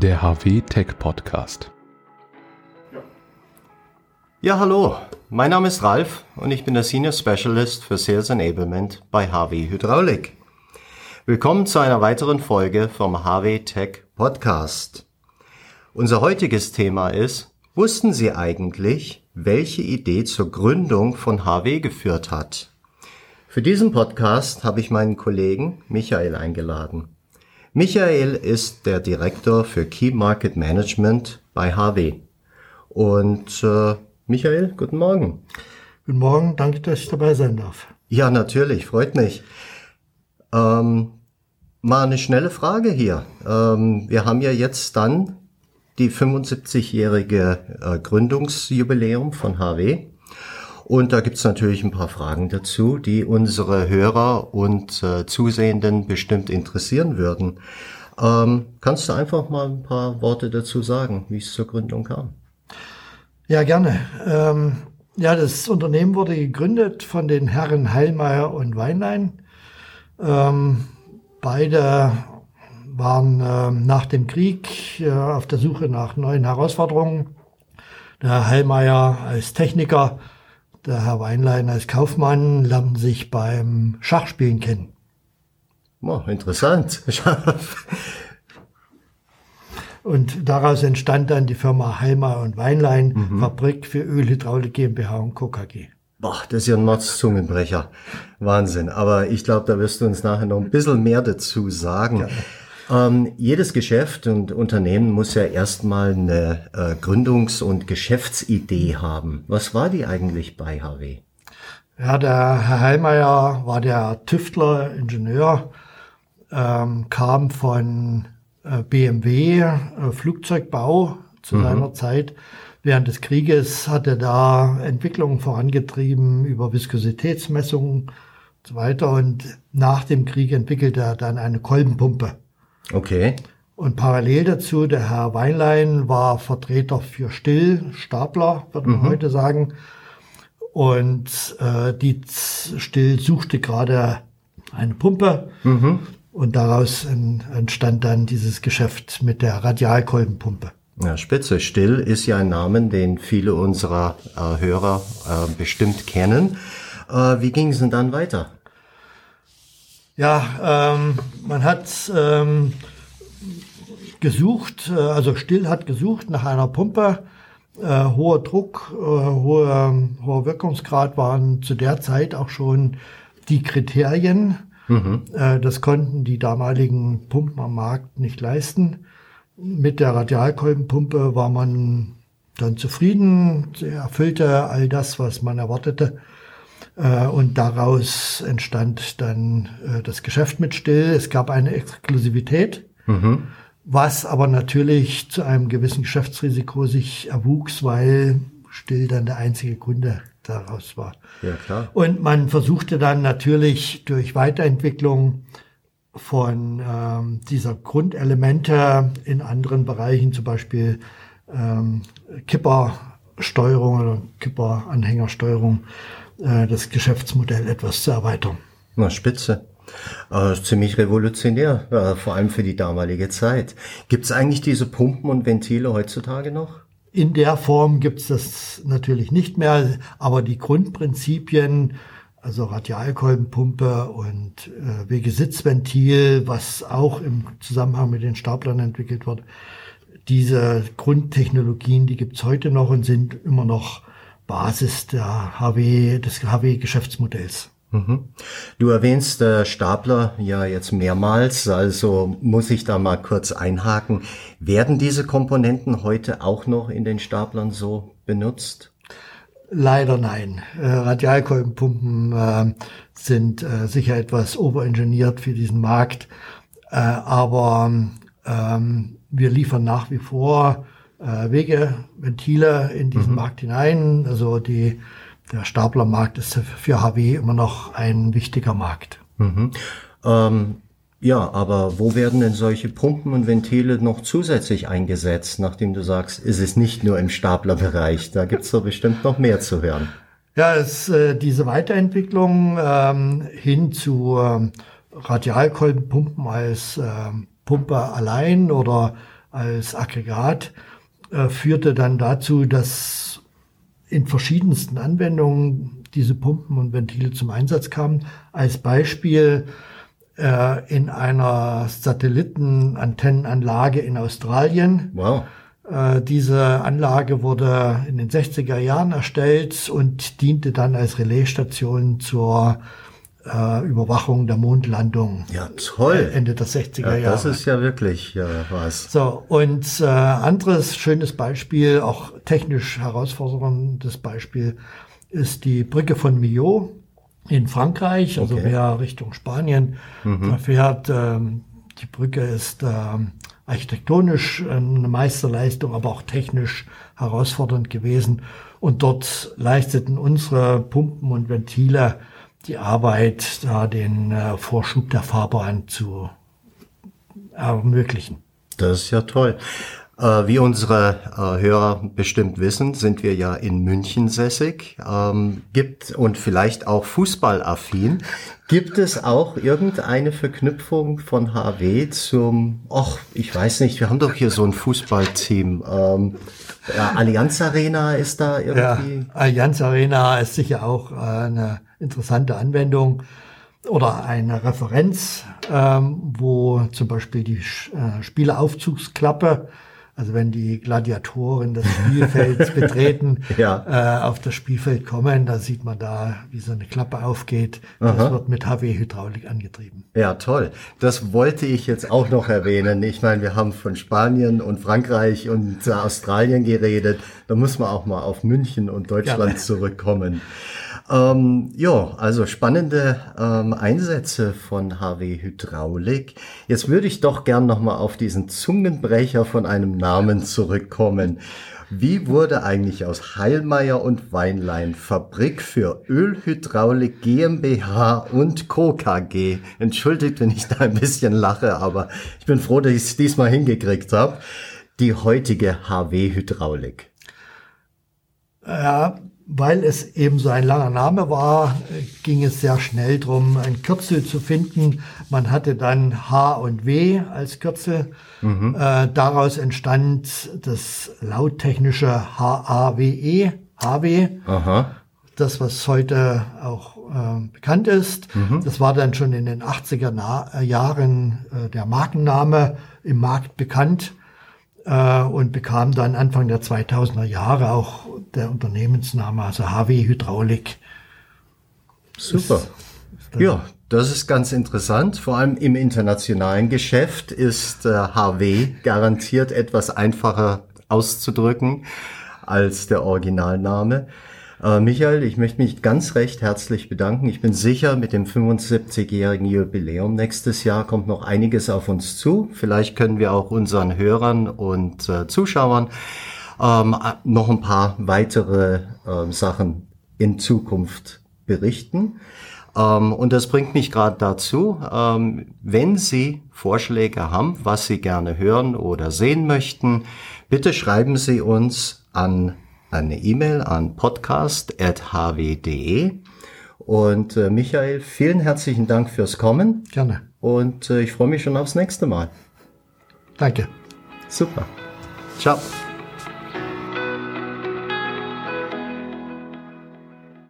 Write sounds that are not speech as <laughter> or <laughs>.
der HW Tech Podcast. Ja, hallo. Mein Name ist Ralf und ich bin der Senior Specialist für Sales Enablement bei HW Hydraulik. Willkommen zu einer weiteren Folge vom HW Tech Podcast. Unser heutiges Thema ist, wussten Sie eigentlich, welche Idee zur Gründung von HW geführt hat? Für diesen Podcast habe ich meinen Kollegen Michael eingeladen. Michael ist der Direktor für Key Market Management bei HW. Und äh, Michael, guten Morgen. Guten Morgen, danke, dass ich dabei sein darf. Ja, natürlich, freut mich. Ähm, mal eine schnelle Frage hier. Ähm, wir haben ja jetzt dann die 75-jährige äh, Gründungsjubiläum von HW. Und da gibt's natürlich ein paar Fragen dazu, die unsere Hörer und äh, Zusehenden bestimmt interessieren würden. Ähm, kannst du einfach mal ein paar Worte dazu sagen, wie es zur Gründung kam? Ja, gerne. Ähm, ja, das Unternehmen wurde gegründet von den Herren Heilmeier und Weinlein. Ähm, beide waren äh, nach dem Krieg äh, auf der Suche nach neuen Herausforderungen. Der Herr Heilmeier als Techniker, der Herr Weinlein als Kaufmann lernten sich beim Schachspielen kennen. Oh, interessant. <laughs> Und daraus entstand dann die Firma Heilmeier und Weinlein, mhm. Fabrik für Ölhydraulik GmbH und Co. KG. Boah, das ist ja ein Mordszungenbrecher. Wahnsinn. Aber ich glaube, da wirst du uns nachher noch ein bisschen mehr dazu sagen. Ja. Ähm, jedes Geschäft und Unternehmen muss ja erstmal eine äh, Gründungs- und Geschäftsidee haben. Was war die eigentlich bei HW? Ja, der Herr Heilmeier war der Tüftler, Ingenieur, ähm, kam von äh, BMW, äh, Flugzeugbau zu mhm. seiner Zeit. Während des Krieges hat er da Entwicklungen vorangetrieben über Viskositätsmessungen und so weiter. Und nach dem Krieg entwickelte er dann eine Kolbenpumpe. Okay. Und parallel dazu, der Herr Weinlein war Vertreter für Still, Stapler, würde man mhm. heute sagen. Und äh, die Still suchte gerade eine Pumpe. Mhm. Und daraus entstand dann dieses Geschäft mit der Radialkolbenpumpe. Ja, Spitze. Still ist ja ein Name, den viele unserer äh, Hörer äh, bestimmt kennen. Äh, wie ging es denn dann weiter? Ja, ähm, man hat ähm, gesucht, äh, also Still hat gesucht nach einer Pumpe. Äh, hoher Druck, äh, hoher, hoher Wirkungsgrad waren zu der Zeit auch schon die Kriterien. Mhm. Äh, das konnten die damaligen Pumpen am Markt nicht leisten. Mit der Radialkolbenpumpe war man dann zufrieden, sie erfüllte all das, was man erwartete. Äh, und daraus entstand dann äh, das Geschäft mit Still. Es gab eine Exklusivität, mhm. was aber natürlich zu einem gewissen Geschäftsrisiko sich erwuchs, weil Still dann der einzige Kunde daraus war. Ja, klar. Und man versuchte dann natürlich durch Weiterentwicklung von ähm, dieser Grundelemente in anderen Bereichen, zum Beispiel ähm, Kippersteuerung oder Kipperanhängersteuerung, äh, das Geschäftsmodell etwas zu erweitern. Na, spitze. Äh, ziemlich revolutionär, äh, vor allem für die damalige Zeit. Gibt es eigentlich diese Pumpen und Ventile heutzutage noch? In der Form gibt es das natürlich nicht mehr, aber die Grundprinzipien, also Radialkolbenpumpe und äh, Wegesitzventil, was auch im Zusammenhang mit den Staplern entwickelt wird, diese Grundtechnologien, die gibt's heute noch und sind immer noch Basis der HW, des HW-Geschäftsmodells. Mhm. Du erwähnst äh, Stapler ja jetzt mehrmals, also muss ich da mal kurz einhaken. Werden diese Komponenten heute auch noch in den Staplern so benutzt? Leider nein. Äh, Radialkolbenpumpen äh, sind äh, sicher etwas overengineert für diesen Markt, äh, aber ähm, wir liefern nach wie vor äh, Wege, Ventile in diesen mhm. Markt hinein. Also die, der Staplermarkt ist für HW immer noch ein wichtiger Markt. Mhm. Ähm, ja, aber wo werden denn solche Pumpen und Ventile noch zusätzlich eingesetzt, nachdem du sagst, ist es nicht nur im Staplerbereich? Da gibt's doch bestimmt noch mehr zu hören. Ja, es, äh, diese Weiterentwicklung ähm, hin zu äh, Radialkolbenpumpen als äh, Pumpe allein oder als Aggregat, äh, führte dann dazu, dass in verschiedensten Anwendungen diese Pumpen und Ventile zum Einsatz kamen. Als Beispiel äh, in einer Satellitenantennenanlage in Australien. Wow. Äh, diese Anlage wurde in den 60er Jahren erstellt und diente dann als Relaisstation zur äh, Überwachung der Mondlandung. Ja, toll. Ende der 60er Ja, Jahre. das ist ja wirklich ja, was. So, und äh, anderes schönes Beispiel, auch technisch herausforderndes Beispiel, ist die Brücke von Millau in Frankreich, also Okay. mehr Richtung Spanien. Da fährt, ähm, die Brücke ist ähm, architektonisch eine Meisterleistung, aber auch technisch herausfordernd gewesen. Und dort leisteten unsere Pumpen und Ventile die Arbeit, da den äh, Vorschub der Fahrbahn zu ermöglichen. Das ist ja toll. Äh, wie unsere äh, Hörer bestimmt wissen, sind wir ja in München sässig. Ähm, gibt und vielleicht auch fußballaffin. Gibt es auch irgendeine Verknüpfung von HW zum, ach, ich weiß nicht, wir haben doch hier so ein Fußballteam. Ähm, ja, Allianz Arena ist da Ja, irgendwie. Allianz Arena ist sicher auch äh, eine interessante Anwendung oder eine Referenz, ähm, wo zum Beispiel die Sch- äh, Spieleraufzugsklappe, also wenn die Gladiatoren das Spielfeld <laughs> betreten, Ja. äh, auf das Spielfeld kommen, da sieht man da, wie so eine Klappe aufgeht. Das wird mit HW-Hydraulik angetrieben. Ja, toll. Das wollte ich jetzt auch noch erwähnen. Ich meine, wir haben von Spanien und Frankreich und Australien geredet. Da muss man auch mal auf München und Deutschland Gerne. zurückkommen. Ähm, ja, also spannende ähm, Einsätze von HW Hydraulik. Jetzt würde ich doch gern noch mal auf diesen Zungenbrecher von einem Namen zurückkommen. Wie wurde eigentlich aus Heilmeier und Weinlein Fabrik für Ölhydraulik GmbH und Co. KG? Entschuldigt, wenn ich da ein bisschen lache, aber ich bin froh, dass ich es diesmal hingekriegt habe. Die heutige HW Hydraulik. Ja, weil es eben so ein langer Name war, ging es sehr schnell drum, ein Kürzel zu finden. Man hatte dann H und W als Kürzel. Äh, daraus entstand das lauttechnische H-A-W-E, HW, Aha. das, was heute auch äh, bekannt ist. Das war dann schon in den 80er Na Jahren äh, der Markenname im Markt bekannt äh, und bekam dann Anfang der 2000er Jahre auch der Unternehmensname, also HW Hydraulik. Super. Ja, das ist ganz interessant. Vor allem im internationalen Geschäft ist äh, HW garantiert etwas einfacher auszudrücken als der Originalname. Äh, Michael, ich möchte mich ganz recht herzlich bedanken. Ich bin sicher, mit dem 75-jährigen Jubiläum nächstes Jahr kommt noch einiges auf uns zu. Vielleicht können wir auch unseren Hörern und äh, Zuschauern ähm, noch ein paar weitere ähm, Sachen in Zukunft berichten. Ähm, und das bringt mich gerade dazu, ähm, wenn Sie Vorschläge haben, was Sie gerne hören oder sehen möchten, bitte schreiben Sie uns an eine E-Mail an podcast.hw.de. Und äh, Michael, vielen herzlichen Dank fürs Kommen Gerne. und äh, ich freue mich schon aufs nächste Mal. Danke. Super. Ciao.